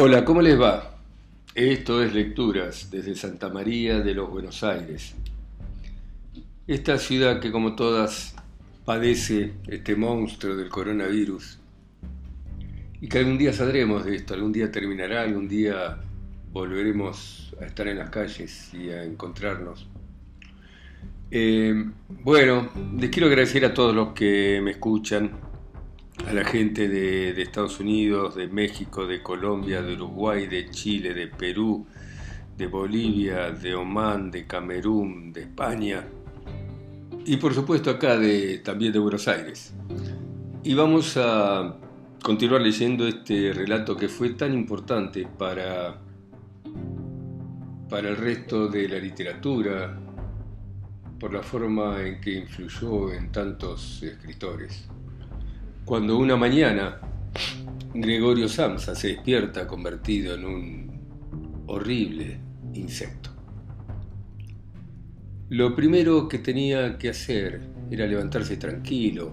Hola, ¿cómo les va? Esto es Lecturas desde Santa María de los Buenos Aires. Esta ciudad que como todas padece este monstruo del coronavirus y que algún día saldremos de esto, algún día terminará, algún día volveremos a estar en las calles y a encontrarnos. Eh, bueno, les quiero agradecer a todos los que me escuchan, a la gente de, Estados Unidos, de México, de Colombia, de Uruguay, de Chile, de Perú, de Bolivia, de Omán, de Camerún, de España y por supuesto acá de, también de Buenos Aires. Y vamos a continuar leyendo este relato que fue tan importante para, para el resto de la literatura, por la forma en que influyó en tantos escritores. Cuando una mañana Gregorio Samsa se despierta convertido en un horrible insecto. Lo primero que tenía que hacer era levantarse tranquilo,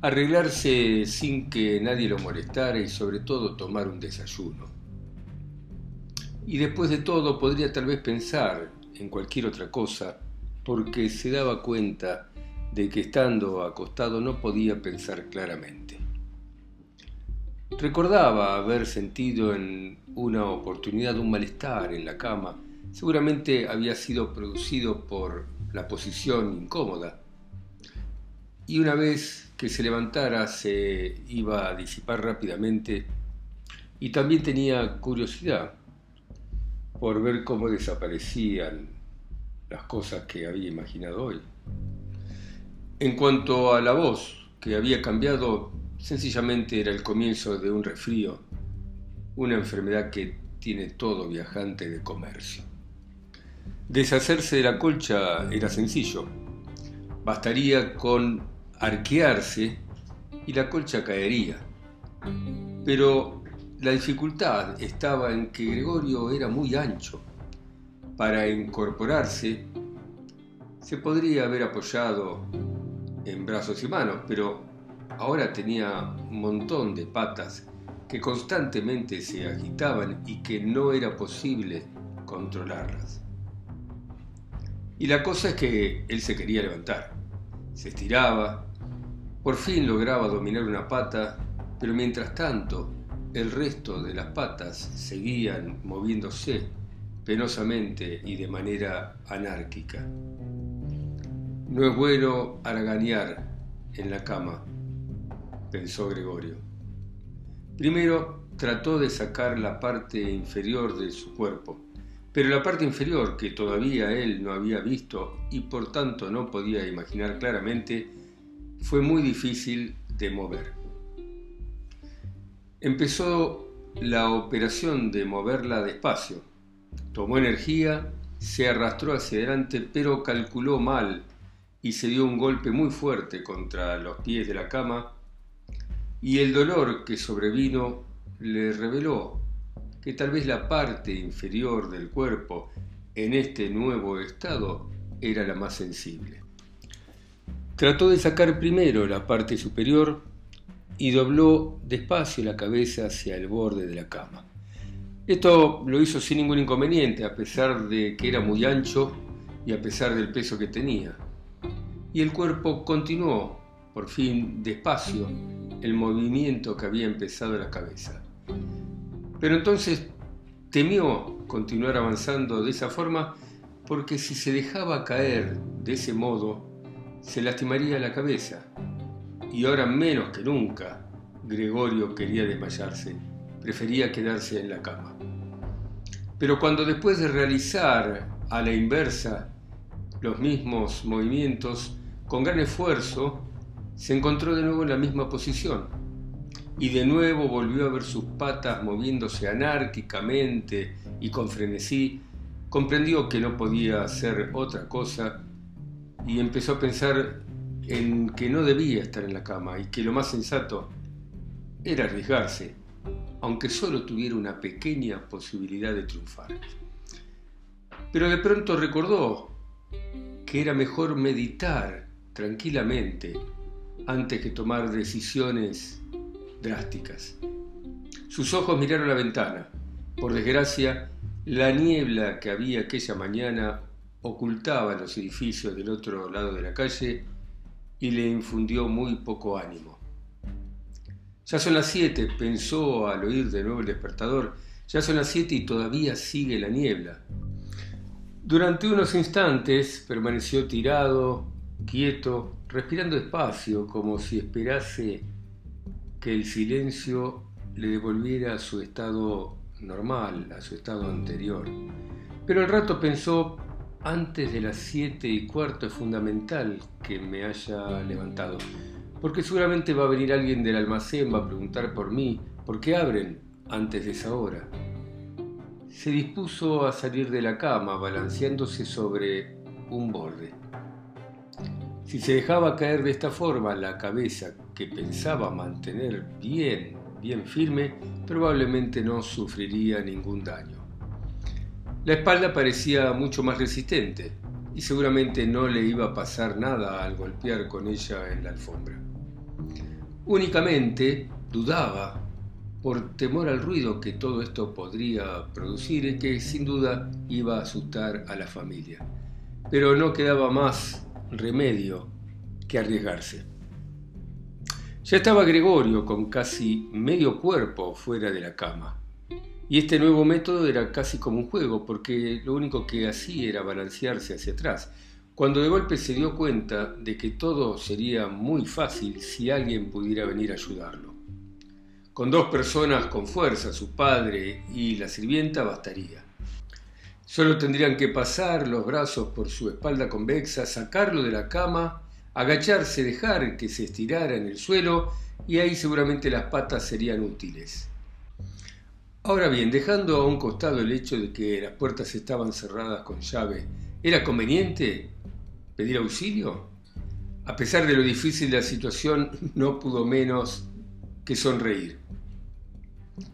arreglarse sin que nadie lo molestara y sobre todo tomar un desayuno. Y después de todo podría tal vez pensar en cualquier otra cosa porque se daba cuenta de que estando acostado no podía pensar claramente. Recordaba haber sentido en una oportunidad un malestar en la cama, seguramente había sido producido por la posición incómoda, y una vez que se levantara se iba a disipar rápidamente y también tenía curiosidad por ver cómo desaparecían las cosas que había imaginado hoy. En cuanto a la voz, que había cambiado, sencillamente era el comienzo de un resfrío, una enfermedad que tiene todo viajante de comercio. Deshacerse de la colcha era sencillo. Bastaría con arquearse y la colcha caería. Pero la dificultad estaba en que Gregorio era muy ancho. Para incorporarse, se podría haber apoyado en brazos y manos, pero ahora tenía un montón de patas que constantemente se agitaban y que no era posible controlarlas. Y la cosa es que él se quería levantar. Se estiraba, por fin lograba dominar una pata, pero mientras tanto el resto de las patas seguían moviéndose penosamente y de manera anárquica. No es bueno haraganear en la cama, pensó Gregorio. Primero trató de sacar la parte inferior de su cuerpo, pero la parte inferior que todavía él no había visto y por tanto no podía imaginar claramente, fue muy difícil de mover. Empezó la operación de moverla despacio. Tomó energía, se arrastró hacia adelante, pero calculó mal y se dio un golpe muy fuerte contra los pies de la cama y el dolor que sobrevino le reveló que tal vez la parte inferior del cuerpo en este nuevo estado era la más sensible. Trató de sacar primero la parte superior y dobló despacio la cabeza hacia el borde de la cama. Esto lo hizo sin ningún inconveniente, a pesar de que era muy ancho y a pesar del peso que tenía y el cuerpo continuó, por fin despacio, el movimiento que había empezado la cabeza. Pero entonces temió continuar avanzando de esa forma porque si se dejaba caer de ese modo, se lastimaría la cabeza. Y ahora menos que nunca, Gregorio quería desmayarse, prefería quedarse en la cama. Pero cuando después de realizar a la inversa los mismos movimientos, con gran esfuerzo, se encontró de nuevo en la misma posición y de nuevo volvió a ver sus patas moviéndose anárquicamente y con frenesí, comprendió que no podía hacer otra cosa y empezó a pensar en que no debía estar en la cama y que lo más sensato era arriesgarse, aunque solo tuviera una pequeña posibilidad de triunfar. Pero de pronto recordó que era mejor meditar tranquilamente antes que tomar decisiones drásticas. Sus ojos miraron la ventana. Por desgracia, la niebla que había aquella mañana ocultaba los edificios del otro lado de la calle y le infundió muy poco ánimo. Ya son las siete, pensó al oír de nuevo el despertador. Ya son las siete y todavía sigue la niebla. Durante unos instantes permaneció tirado, quieto, respirando despacio, como si esperase que el silencio le devolviera a su estado normal, a su estado anterior. Pero al rato pensó, antes de las siete y cuarto es fundamental que me haya levantado, porque seguramente va a venir alguien del almacén, va a preguntar por mí, ¿por qué abren antes de esa hora? Se dispuso a salir de la cama, balanceándose sobre un borde. Si se dejaba caer de esta forma la cabeza que pensaba mantener bien, bien firme, probablemente no sufriría ningún daño. La espalda parecía mucho más resistente y seguramente no le iba a pasar nada al golpear con ella en la alfombra. Únicamente dudaba por temor al ruido que todo esto podría producir y que sin duda iba a asustar a la familia. Pero no quedaba más remedio que arriesgarse. Ya estaba Gregorio con casi medio cuerpo fuera de la cama. Y este nuevo método era casi como un juego, porque lo único que hacía era balancearse hacia atrás, cuando de golpe se dio cuenta de que todo sería muy fácil si alguien pudiera venir a ayudarlo. Con dos personas con fuerza, su padre y la sirvienta, bastaría. Solo tendrían que pasar los brazos por su espalda convexa, sacarlo de la cama, agacharse, dejar que se estirara en el suelo y ahí seguramente las patas serían útiles. Ahora bien, dejando a un costado el hecho de que las puertas estaban cerradas con llave, ¿era conveniente pedir auxilio? A pesar de lo difícil de la situación, no pudo menos que sonreír.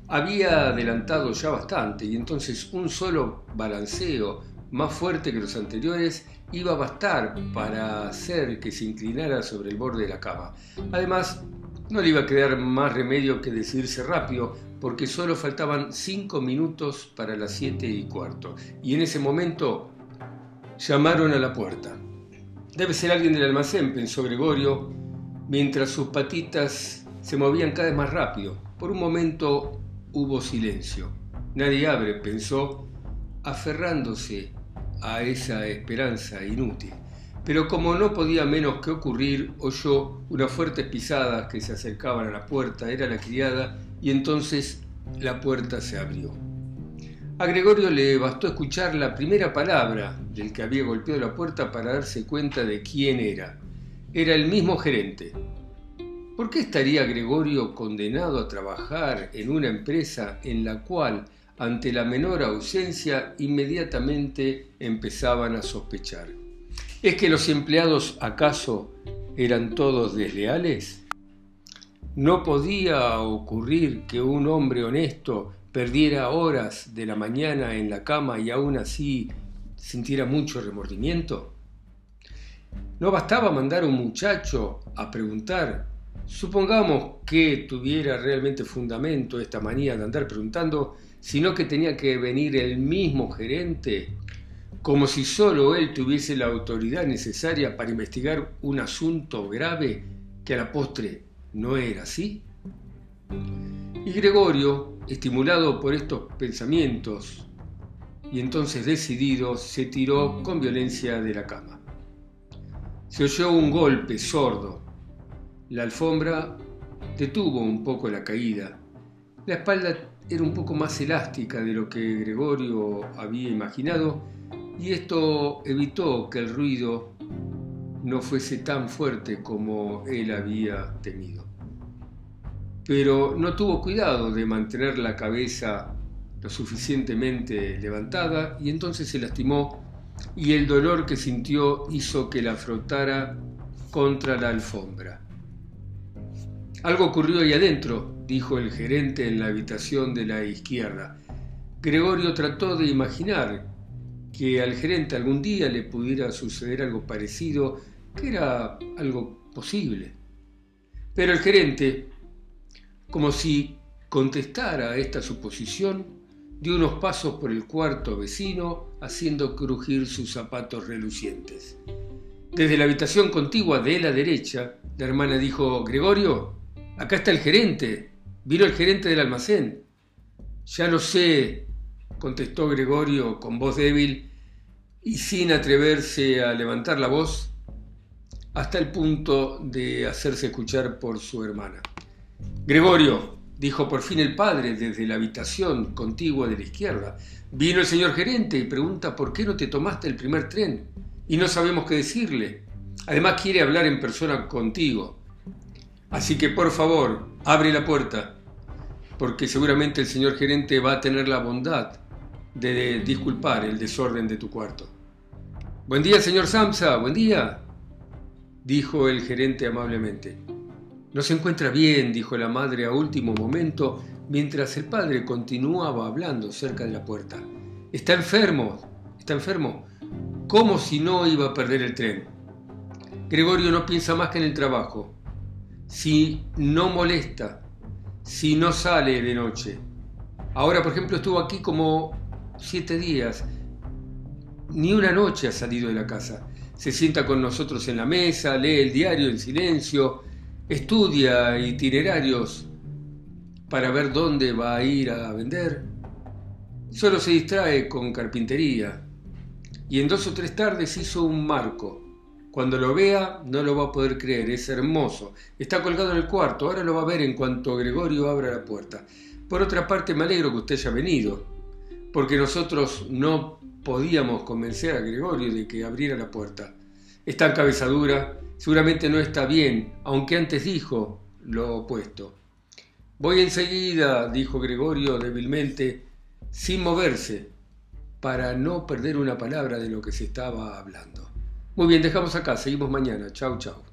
Había adelantado ya bastante y entonces un solo balanceo más fuerte que los anteriores iba a bastar para hacer que se inclinara sobre el borde de la cama. Además, no le iba a quedar más remedio que decidirse rápido, porque solo faltaban cinco minutos para las siete y cuarto. Y en ese momento llamaron a la puerta. Debe ser alguien del almacén, pensó Gregorio, mientras sus patitas se movían cada vez más rápido. Por un momento hubo silencio. Nadie abre, pensó, aferrándose a esa esperanza inútil. Pero como no podía menos que ocurrir, oyó unas fuertes pisadas que se acercaban a la puerta, era la criada, y entonces la puerta se abrió. A Gregorio le bastó escuchar la primera palabra del que había golpeado la puerta para darse cuenta de quién era. Era el mismo gerente. ¿Por qué estaría Gregorio condenado a trabajar en una empresa en la cual ante la menor ausencia, inmediatamente empezaban a sospechar. ¿Es que los empleados acaso eran todos desleales? ¿No podía ocurrir que un hombre honesto perdiera horas de la mañana en la cama y aún así sintiera mucho remordimiento? ¿No bastaba mandar a un muchacho a preguntar? Supongamos que tuviera realmente fundamento esta manía de andar preguntando sino que tenía que venir el mismo gerente, como si solo él tuviese la autoridad necesaria para investigar un asunto grave que a la postre no era así. Y Gregorio, estimulado por estos pensamientos y entonces decidido, se tiró con violencia de la cama. Se oyó un golpe sordo. La alfombra detuvo un poco la caída. La espalda era un poco más elástica de lo que Gregorio había imaginado y esto evitó que el ruido no fuese tan fuerte como él había temido. Pero no tuvo cuidado de mantener la cabeza lo suficientemente levantada y entonces se lastimó y el dolor que sintió hizo que la frotara contra la alfombra. Algo ocurrió ahí adentro, dijo el gerente en la habitación de la izquierda. Gregorio trató de imaginar que al gerente algún día le pudiera suceder algo parecido, que era algo posible. Pero el gerente, como si contestara a esta suposición, dio unos pasos por el cuarto vecino, haciendo crujir sus zapatos relucientes. Desde la habitación contigua de la derecha, la hermana dijo, Gregorio, acá está el gerente. Vino el gerente del almacén. Ya lo sé, contestó Gregorio con voz débil y sin atreverse a levantar la voz hasta el punto de hacerse escuchar por su hermana. Gregorio, dijo por fin el padre desde la habitación contigua de la izquierda, vino el señor gerente y pregunta por qué no te tomaste el primer tren y no sabemos qué decirle. Además quiere hablar en persona contigo. Así que por favor, abre la puerta, porque seguramente el señor gerente va a tener la bondad de disculpar el desorden de tu cuarto. Buen día, señor Samsa, buen día dijo el gerente amablemente. No se encuentra bien, dijo la madre a último momento, mientras el padre continuaba hablando cerca de la puerta. Está enfermo, está enfermo, como si no iba a perder el tren. Gregorio no piensa más que en el trabajo. Si no molesta, si no sale de noche. Ahora, por ejemplo, estuvo aquí como siete días. Ni una noche ha salido de la casa se sienta con nosotros en la mesa, lee el diario en silencio, estudia itinerarios para ver dónde va a ir a vender. Solo se distrae con carpintería y en dos o tres tardes hizo un marco. Cuando lo vea no lo va a poder creer, es hermoso. Está colgado en el cuarto, ahora lo va a ver en cuanto Gregorio abra la puerta. Por otra parte, me alegro que usted haya venido, porque nosotros no podíamos convencer a Gregorio de que abriera la puerta. Está en cabezadura, seguramente no está bien, aunque antes dijo lo opuesto. Voy enseguida, dijo Gregorio débilmente, sin moverse, para no perder una palabra de lo que se estaba hablando. Muy bien, dejamos acá, seguimos mañana. Chau, chau.